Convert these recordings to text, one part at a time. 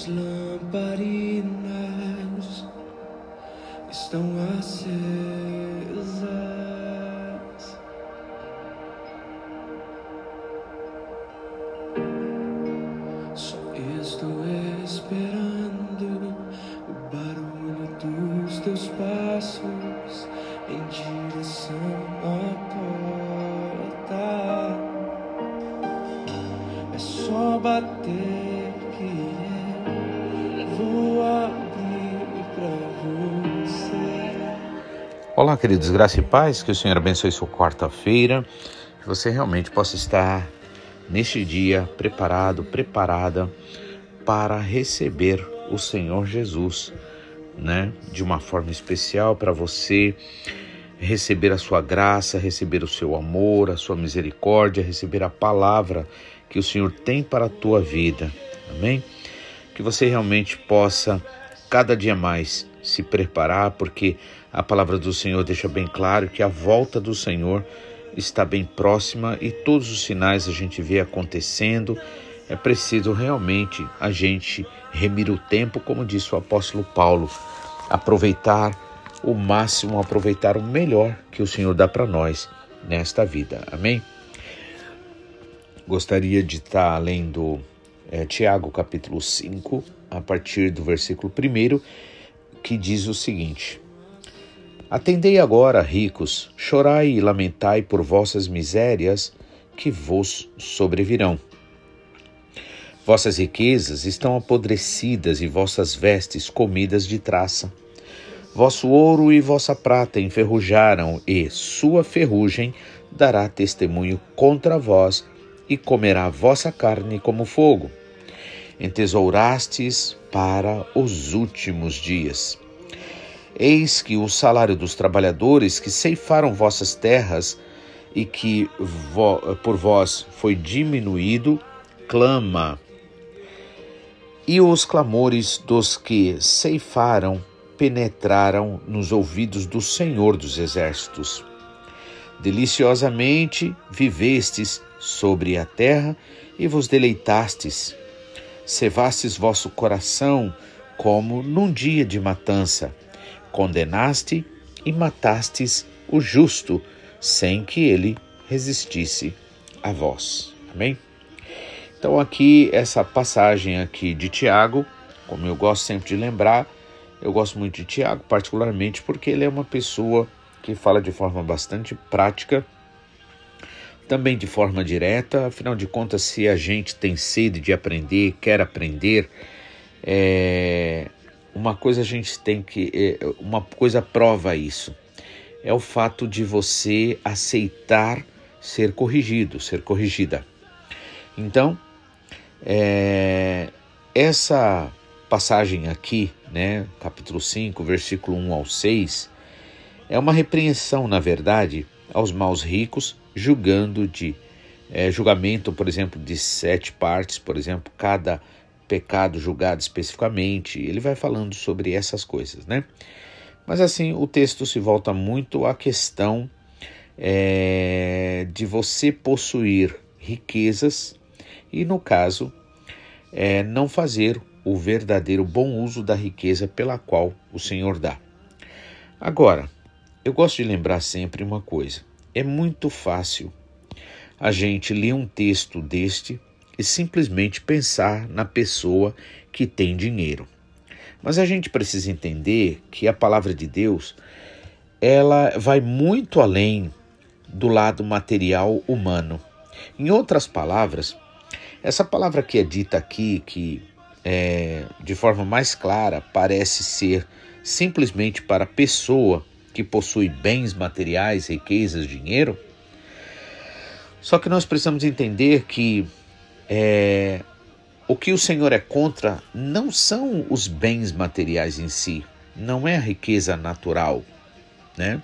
As lamparinas Olá, queridos, graça e paz, que o Senhor abençoe sua quarta-feira, que você realmente possa estar neste dia preparado, preparada para receber o Senhor Jesus, né? De uma forma especial para você receber a sua graça, receber o seu amor, a sua misericórdia, receber a palavra que o Senhor tem para a tua vida. Amém? Que você realmente possa cada dia mais se preparar, porque a palavra do Senhor deixa bem claro que a volta do Senhor está bem próxima e todos os sinais a gente vê acontecendo. É preciso realmente a gente remir o tempo, como disse o apóstolo Paulo, aproveitar o máximo, aproveitar o melhor que o Senhor dá para nós nesta vida. Amém? Gostaria de estar lendo é, Tiago capítulo 5, a partir do versículo 1, que diz o seguinte: Atendei agora, ricos, chorai e lamentai por vossas misérias que vos sobrevirão. Vossas riquezas estão apodrecidas e vossas vestes comidas de traça. Vosso ouro e vossa prata enferrujaram, e sua ferrugem dará testemunho contra vós, e comerá vossa carne como fogo. Entesourastes para os últimos dias. Eis que o salário dos trabalhadores que ceifaram vossas terras e que por vós foi diminuído, clama. E os clamores dos que ceifaram penetraram nos ouvidos do Senhor dos Exércitos. Deliciosamente vivestes sobre a terra e vos deleitastes. Cevastes vosso coração como num dia de matança. Condenaste e matastes o justo, sem que ele resistisse a vós. Amém? Então aqui essa passagem aqui de Tiago, como eu gosto sempre de lembrar, eu gosto muito de Tiago, particularmente porque ele é uma pessoa que fala de forma bastante prática, também de forma direta. Afinal de contas, se a gente tem sede de aprender, quer aprender, é, uma coisa a gente tem que. É, uma coisa prova isso. É o fato de você aceitar ser corrigido, ser corrigida. Então, é, essa passagem aqui, né, capítulo 5, versículo 1 ao 6, é uma repreensão, na verdade, aos maus ricos, julgando de é, julgamento, por exemplo, de sete partes, por exemplo, cada pecado julgado especificamente. Ele vai falando sobre essas coisas, né? Mas assim, o texto se volta muito à questão é, de você possuir riquezas e, no caso, é, não fazer o verdadeiro bom uso da riqueza pela qual o Senhor dá. Agora, eu gosto de lembrar sempre uma coisa: é muito fácil a gente ler um texto deste e simplesmente pensar na pessoa que tem dinheiro. Mas a gente precisa entender que a palavra de Deus ela vai muito além do lado material humano. Em outras palavras, essa palavra que é dita aqui, que é, de forma mais clara parece ser simplesmente para a pessoa que possui bens materiais, riquezas, dinheiro. Só que nós precisamos entender que é, o que o Senhor é contra não são os bens materiais em si, não é a riqueza natural, né?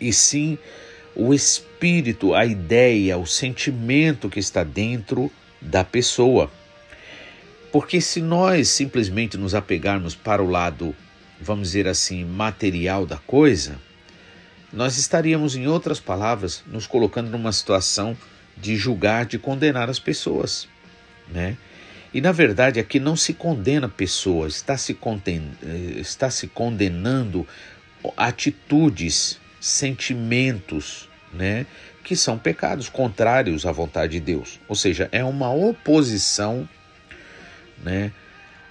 E sim o espírito, a ideia, o sentimento que está dentro da pessoa. Porque se nós simplesmente nos apegarmos para o lado vamos dizer assim, material da coisa, nós estaríamos, em outras palavras, nos colocando numa situação de julgar, de condenar as pessoas, né? E na verdade aqui não se condena pessoas, está se, conden está se condenando atitudes, sentimentos, né, que são pecados contrários à vontade de Deus. Ou seja, é uma oposição, né,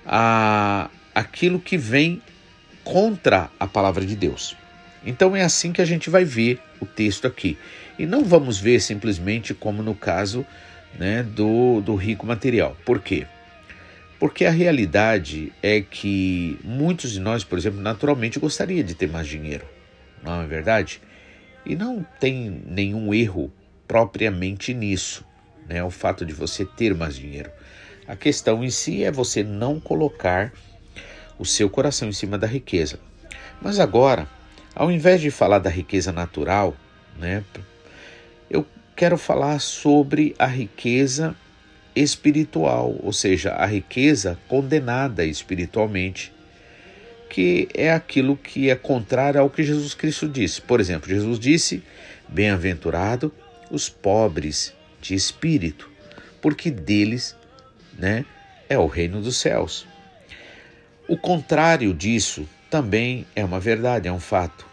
a aquilo que vem contra a palavra de Deus. Então é assim que a gente vai ver o texto aqui. E não vamos ver simplesmente como no caso né, do, do rico material. Por quê? Porque a realidade é que muitos de nós, por exemplo, naturalmente gostaria de ter mais dinheiro, não é verdade? E não tem nenhum erro propriamente nisso, né? O fato de você ter mais dinheiro. A questão em si é você não colocar o seu coração em cima da riqueza. Mas agora, ao invés de falar da riqueza natural, né, quero falar sobre a riqueza espiritual, ou seja, a riqueza condenada espiritualmente, que é aquilo que é contrário ao que Jesus Cristo disse. Por exemplo, Jesus disse: Bem-aventurado os pobres de espírito, porque deles, né, é o reino dos céus. O contrário disso também é uma verdade, é um fato,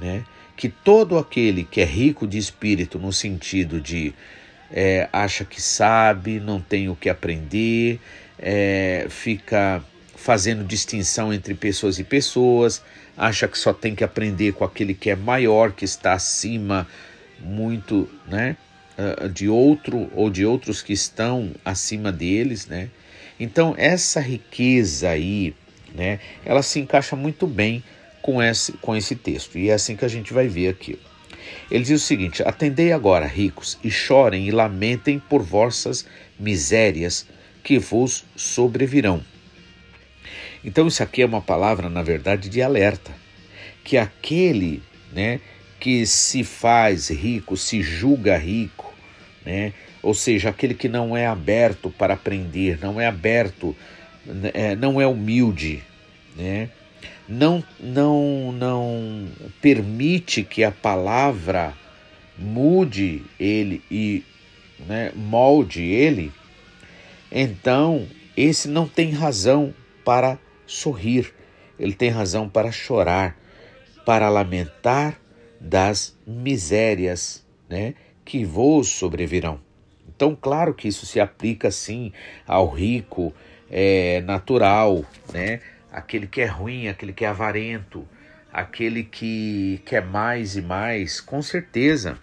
né? Que todo aquele que é rico de espírito no sentido de é, acha que sabe, não tem o que aprender, é, fica fazendo distinção entre pessoas e pessoas, acha que só tem que aprender com aquele que é maior, que está acima muito, né, ah, de outro ou de outros que estão acima deles, né? Então essa riqueza aí né? Ela se encaixa muito bem com esse, com esse texto e é assim que a gente vai ver aqui. Ele diz o seguinte: Atendei agora, ricos, e chorem e lamentem por vossas misérias que vos sobrevirão. Então, isso aqui é uma palavra, na verdade, de alerta. Que aquele né, que se faz rico, se julga rico, né, ou seja, aquele que não é aberto para aprender, não é aberto é, não é humilde, né? Não, não, não permite que a palavra mude ele e né, molde ele, então esse não tem razão para sorrir, ele tem razão para chorar, para lamentar das misérias né, que vos sobrevirão. Então, claro que isso se aplica sim ao rico, é, natural, né? Aquele que é ruim, aquele que é avarento, aquele que quer mais e mais, com certeza.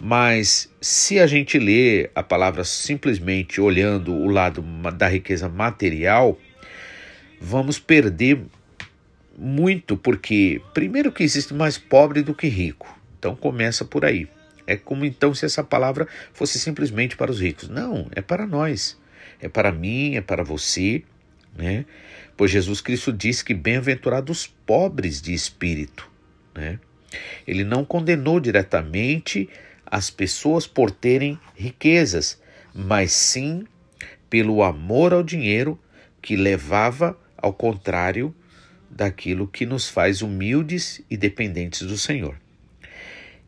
Mas se a gente lê a palavra simplesmente olhando o lado da riqueza material, vamos perder muito, porque primeiro que existe mais pobre do que rico. Então começa por aí. É como então se essa palavra fosse simplesmente para os ricos. Não, é para nós é para mim, é para você, né? Pois Jesus Cristo disse que bem-aventurados os pobres de espírito, né? Ele não condenou diretamente as pessoas por terem riquezas, mas sim pelo amor ao dinheiro que levava ao contrário daquilo que nos faz humildes e dependentes do Senhor.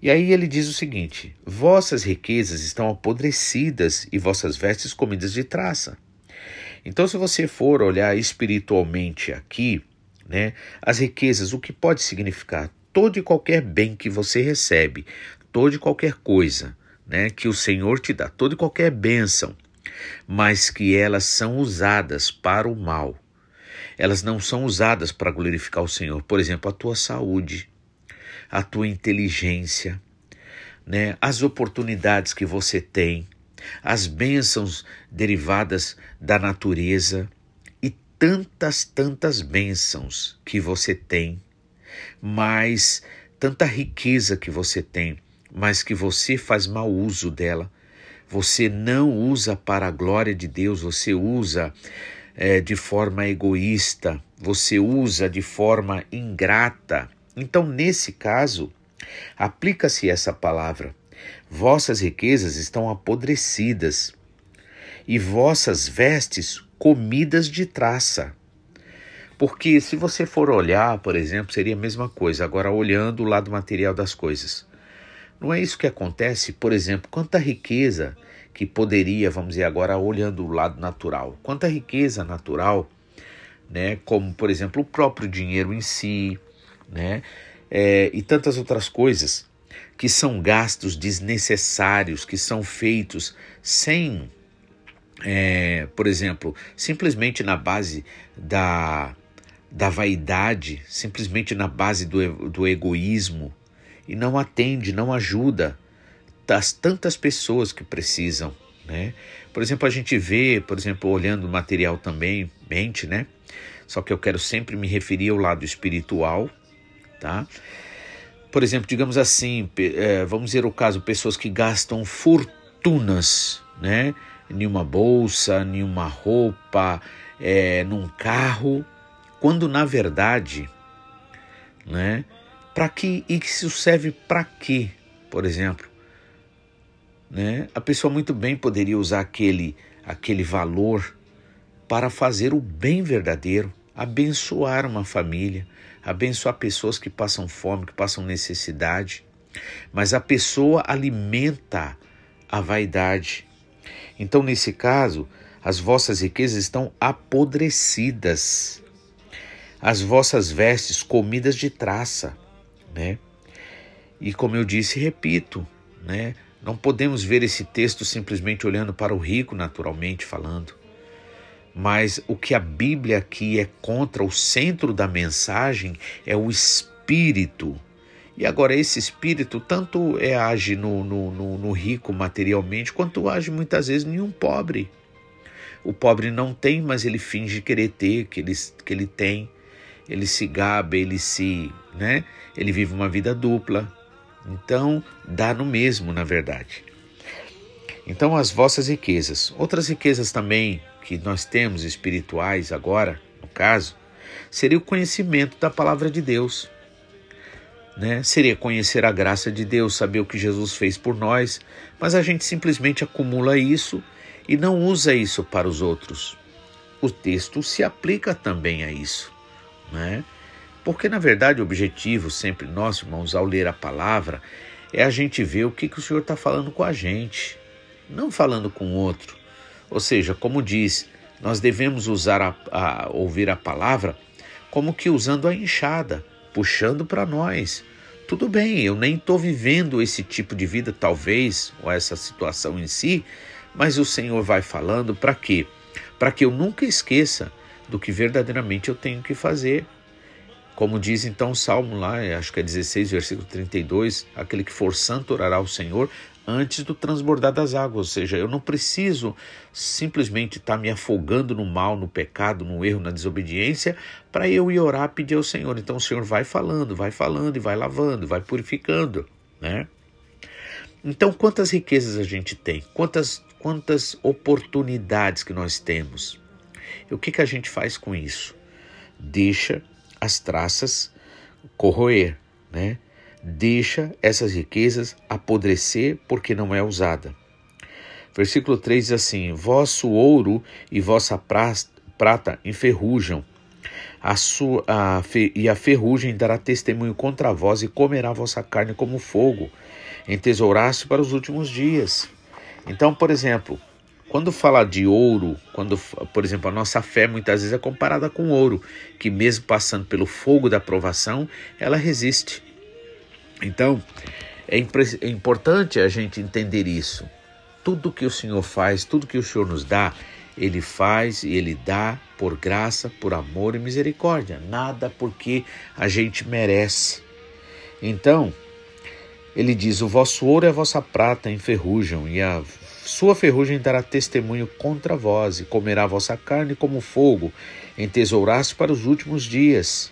E aí ele diz o seguinte: Vossas riquezas estão apodrecidas e vossas vestes comidas de traça. Então, se você for olhar espiritualmente aqui, né, as riquezas, o que pode significar? Todo e qualquer bem que você recebe, toda e qualquer coisa né, que o Senhor te dá, toda e qualquer bênção, mas que elas são usadas para o mal. Elas não são usadas para glorificar o Senhor. Por exemplo, a tua saúde, a tua inteligência, né, as oportunidades que você tem, as bênçãos derivadas da natureza e tantas, tantas bênçãos que você tem, mas tanta riqueza que você tem, mas que você faz mau uso dela. Você não usa para a glória de Deus, você usa é, de forma egoísta, você usa de forma ingrata então, nesse caso, aplica-se essa palavra: vossas riquezas estão apodrecidas e vossas vestes comidas de traça. Porque se você for olhar, por exemplo, seria a mesma coisa, agora olhando o lado material das coisas. Não é isso que acontece? Por exemplo, quanta riqueza que poderia, vamos dizer agora, olhando o lado natural, quanta riqueza natural, né, como por exemplo o próprio dinheiro em si, né, é, e tantas outras coisas que são gastos desnecessários, que são feitos sem, é, por exemplo, simplesmente na base da, da vaidade, simplesmente na base do, do egoísmo, e não atende, não ajuda das tantas pessoas que precisam, né? Por exemplo, a gente vê, por exemplo, olhando o material também, mente, né? Só que eu quero sempre me referir ao lado espiritual, tá? Por exemplo, digamos assim, é, vamos dizer o caso, pessoas que gastam fortunas, né? Em uma bolsa, em uma roupa, é, num carro, quando na verdade, né? Para que isso serve para quê? Por exemplo, né? A pessoa muito bem poderia usar aquele aquele valor para fazer o bem verdadeiro, abençoar uma família, abençoar pessoas que passam fome, que passam necessidade. Mas a pessoa alimenta a vaidade. Então, nesse caso, as vossas riquezas estão apodrecidas, as vossas vestes comidas de traça, né? E como eu disse, repito, né? Não podemos ver esse texto simplesmente olhando para o rico, naturalmente falando. Mas o que a Bíblia aqui é contra, o centro da mensagem é o espírito. E agora, esse espírito tanto é, age no, no, no, no rico materialmente, quanto age muitas vezes em um pobre. O pobre não tem, mas ele finge querer ter, que ele, que ele tem. Ele se gaba, ele se. Né? Ele vive uma vida dupla. Então, dá no mesmo, na verdade. Então, as vossas riquezas. Outras riquezas também que nós temos espirituais agora, no caso, seria o conhecimento da palavra de Deus. Né? Seria conhecer a graça de Deus, saber o que Jesus fez por nós, mas a gente simplesmente acumula isso e não usa isso para os outros. O texto se aplica também a isso, né? Porque na verdade o objetivo sempre nosso, irmãos, ao ler a palavra, é a gente ver o que, que o Senhor está falando com a gente, não falando com o outro. Ou seja, como diz, nós devemos usar a, a ouvir a palavra como que usando a enxada, puxando para nós. Tudo bem, eu nem estou vivendo esse tipo de vida, talvez, ou essa situação em si, mas o Senhor vai falando para quê? Para que eu nunca esqueça do que verdadeiramente eu tenho que fazer. Como diz então o Salmo lá, acho que é 16, versículo 32, aquele que for santo orará ao Senhor, antes do transbordar das águas. Ou seja, eu não preciso simplesmente estar me afogando no mal, no pecado, no erro, na desobediência, para eu ir orar, pedir ao Senhor. Então o Senhor vai falando, vai falando e vai lavando, vai purificando, né? Então, quantas riquezas a gente tem? Quantas, quantas oportunidades que nós temos? E o que, que a gente faz com isso? Deixa as traças corroer, né? Deixa essas riquezas apodrecer porque não é usada. Versículo 3 diz assim: Vosso ouro e vossa prata enferrujam, a sua, a, e a ferrugem dará testemunho contra vós e comerá vossa carne como fogo, entesouraste para os últimos dias. Então, por exemplo, quando fala de ouro, quando, por exemplo, a nossa fé muitas vezes é comparada com ouro, que mesmo passando pelo fogo da provação, ela resiste. Então, é, é importante a gente entender isso. Tudo que o Senhor faz, tudo que o Senhor nos dá, Ele faz e Ele dá por graça, por amor e misericórdia. Nada porque a gente merece. Então, ele diz: O vosso ouro e a vossa prata enferrujam, e a sua ferrugem dará testemunho contra vós, e comerá a vossa carne como fogo, entesouraste para os últimos dias.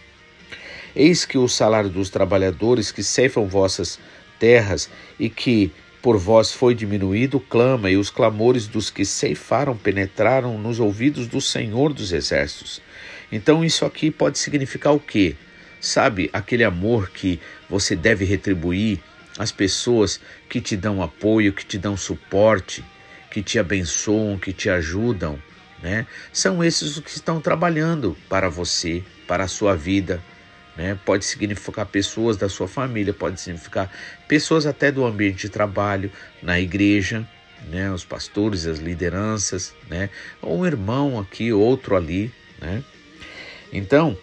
Eis que o salário dos trabalhadores que ceifam vossas terras e que por vós foi diminuído, clama, e os clamores dos que ceifaram penetraram nos ouvidos do Senhor dos Exércitos. Então, isso aqui pode significar o quê? Sabe, aquele amor que você deve retribuir às pessoas que te dão apoio, que te dão suporte, que te abençoam, que te ajudam, né? São esses os que estão trabalhando para você, para a sua vida, Né? Pode significar pessoas da sua família, pode significar pessoas até do ambiente de trabalho, na igreja, né? os pastores, as lideranças, né? ou um irmão aqui, outro ali. Né? Então,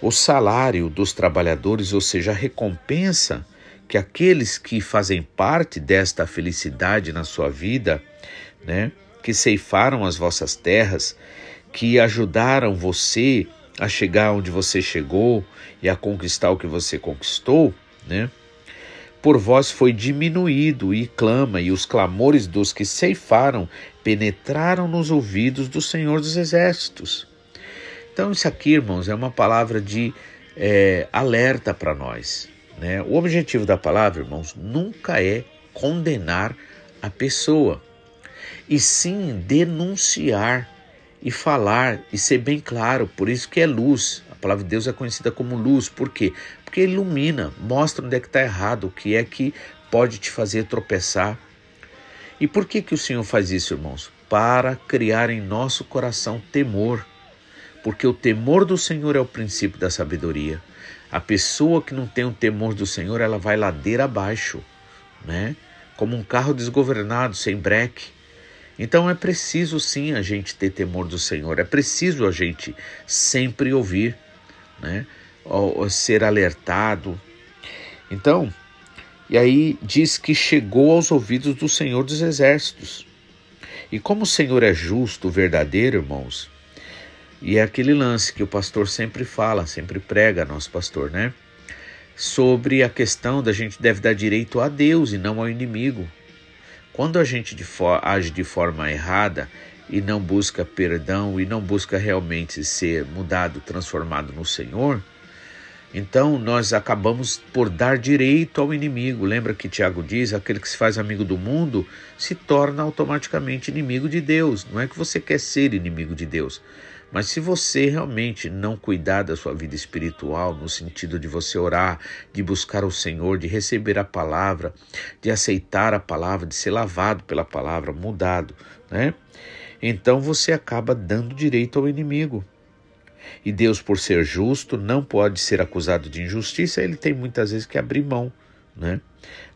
o salário dos trabalhadores, ou seja, a recompensa que aqueles que fazem parte desta felicidade na sua vida, né, que ceifaram as vossas terras, que ajudaram você a chegar onde você chegou e a conquistar o que você conquistou, né? Por vós foi diminuído e clama, e os clamores dos que ceifaram penetraram nos ouvidos do Senhor dos Exércitos. Então, isso aqui, irmãos, é uma palavra de é, alerta para nós. Né? O objetivo da palavra, irmãos, nunca é condenar a pessoa, e sim denunciar e falar e ser bem claro. Por isso que é luz. A palavra de Deus é conhecida como luz. Por quê? Porque ilumina, mostra onde é que está errado, o que é que pode te fazer tropeçar. E por que, que o Senhor faz isso, irmãos? Para criar em nosso coração temor. Porque o temor do Senhor é o princípio da sabedoria. A pessoa que não tem o temor do Senhor, ela vai ladeira abaixo, né? Como um carro desgovernado, sem breque. Então é preciso sim a gente ter temor do Senhor, é preciso a gente sempre ouvir, né? Ou, ser alertado. Então, e aí diz que chegou aos ouvidos do Senhor dos Exércitos. E como o Senhor é justo, verdadeiro, irmãos, e é aquele lance que o pastor sempre fala, sempre prega, nosso pastor, né? Sobre a questão da gente deve dar direito a Deus e não ao inimigo. Quando a gente de age de forma errada e não busca perdão e não busca realmente ser mudado, transformado no Senhor, então nós acabamos por dar direito ao inimigo. Lembra que Tiago diz: aquele que se faz amigo do mundo se torna automaticamente inimigo de Deus. Não é que você quer ser inimigo de Deus, mas se você realmente não cuidar da sua vida espiritual, no sentido de você orar, de buscar o Senhor, de receber a palavra, de aceitar a palavra, de ser lavado pela palavra, mudado, né? Então você acaba dando direito ao inimigo. E Deus, por ser justo, não pode ser acusado de injustiça, ele tem muitas vezes que abrir mão, né?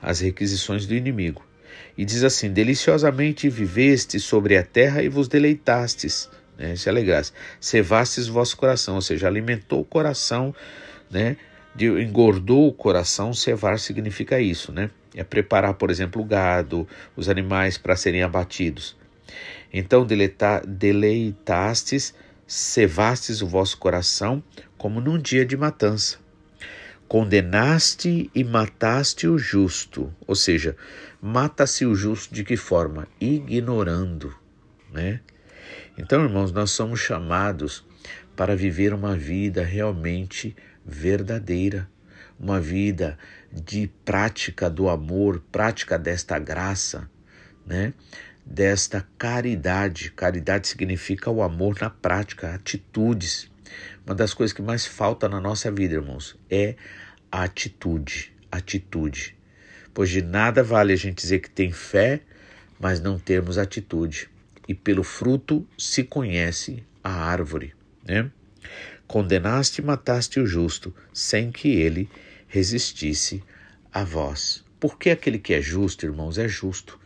As requisições do inimigo. E diz assim: deliciosamente viveste sobre a terra e vos deleitastes né? se alegrasse. Cevastes vosso coração, ou seja, alimentou o coração, né? De, engordou o coração, cevar significa isso, né? É preparar, por exemplo, o gado, os animais para serem abatidos. Então deleita, deleitastes, cevastes o vosso coração como num dia de matança. Condenaste e mataste o justo, ou seja, mata-se o justo de que forma? Ignorando, né? Então, irmãos, nós somos chamados para viver uma vida realmente verdadeira, uma vida de prática do amor, prática desta graça, né? Desta caridade. Caridade significa o amor na prática, atitudes. Uma das coisas que mais falta na nossa vida, irmãos, é a atitude, atitude. Pois de nada vale a gente dizer que tem fé, mas não termos atitude e pelo fruto se conhece a árvore. Né? Condenaste e mataste o justo, sem que ele resistisse a vós. Porque aquele que é justo, irmãos, é justo.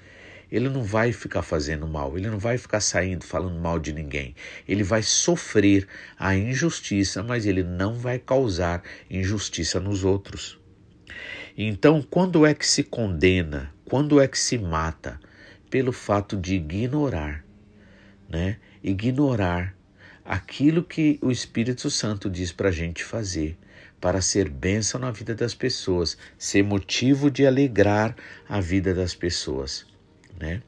Ele não vai ficar fazendo mal, ele não vai ficar saindo falando mal de ninguém. Ele vai sofrer a injustiça, mas ele não vai causar injustiça nos outros. Então, quando é que se condena? Quando é que se mata? Pelo fato de ignorar né? ignorar aquilo que o Espírito Santo diz para a gente fazer, para ser bênção na vida das pessoas, ser motivo de alegrar a vida das pessoas. Né?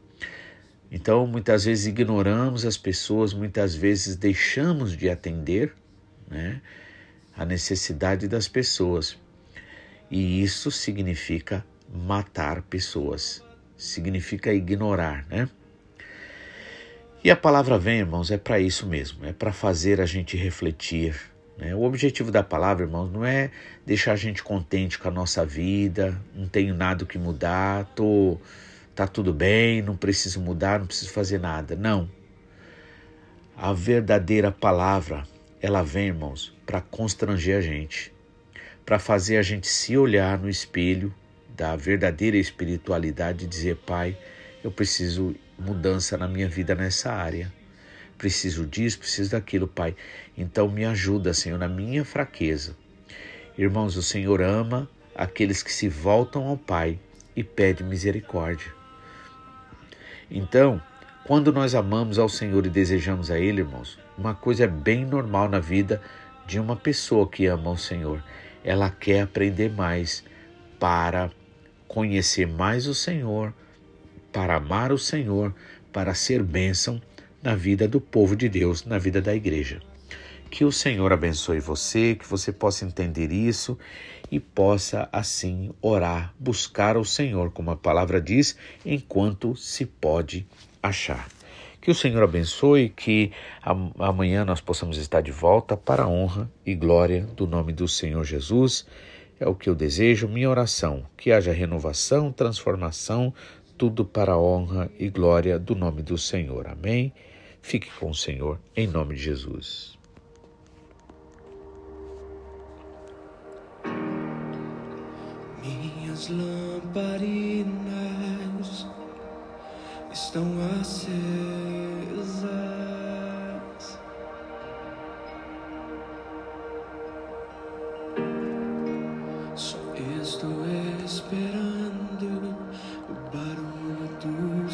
Então, muitas vezes ignoramos as pessoas, muitas vezes deixamos de atender né, a necessidade das pessoas. E isso significa matar pessoas, significa ignorar, né? E a palavra vem, irmãos, é para isso mesmo, é para fazer a gente refletir. Né? O objetivo da palavra, irmãos, não é deixar a gente contente com a nossa vida, não tenho nada que mudar, tô, tá tudo bem, não preciso mudar, não preciso fazer nada. Não. A verdadeira palavra, ela vem, irmãos, para constranger a gente, para fazer a gente se olhar no espelho da verdadeira espiritualidade e dizer: Pai, eu preciso mudança na minha vida nessa área. Preciso disso, preciso daquilo, Pai. Então me ajuda, Senhor, na minha fraqueza. Irmãos, o Senhor ama aqueles que se voltam ao Pai e pede misericórdia. Então, quando nós amamos ao Senhor e desejamos a Ele, irmãos, uma coisa é bem normal na vida de uma pessoa que ama o Senhor. Ela quer aprender mais para conhecer mais o Senhor, para amar o Senhor, para ser bênção na vida do povo de Deus, na vida da igreja. Que o Senhor abençoe você, que você possa entender isso e possa assim orar, buscar o Senhor, como a palavra diz, enquanto se pode achar. Que o Senhor abençoe, que amanhã nós possamos estar de volta para a honra e glória do nome do Senhor Jesus. É o que eu desejo, minha oração, que haja renovação, transformação, tudo para a honra e glória do nome do Senhor. Amém. Fique com o Senhor, em nome de Jesus. Minhas lamparinas estão acesas.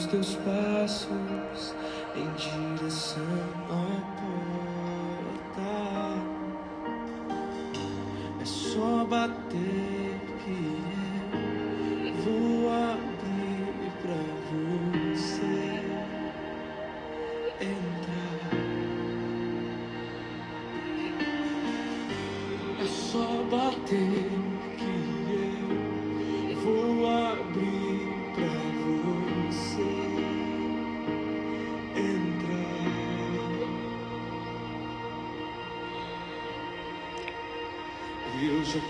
Dos teus passos em direção à porta. É só bater que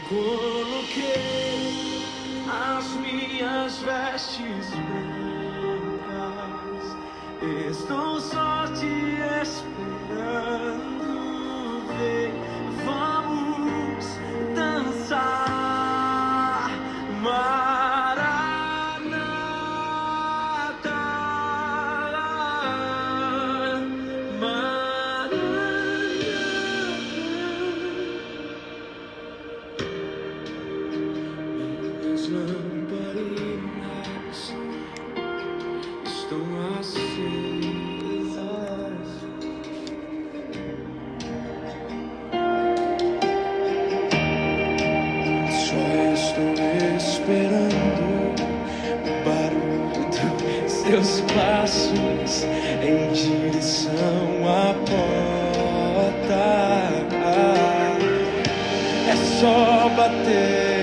coloquei as minhas vestes brancas. Estou só seus passos em direção à porta. É só bater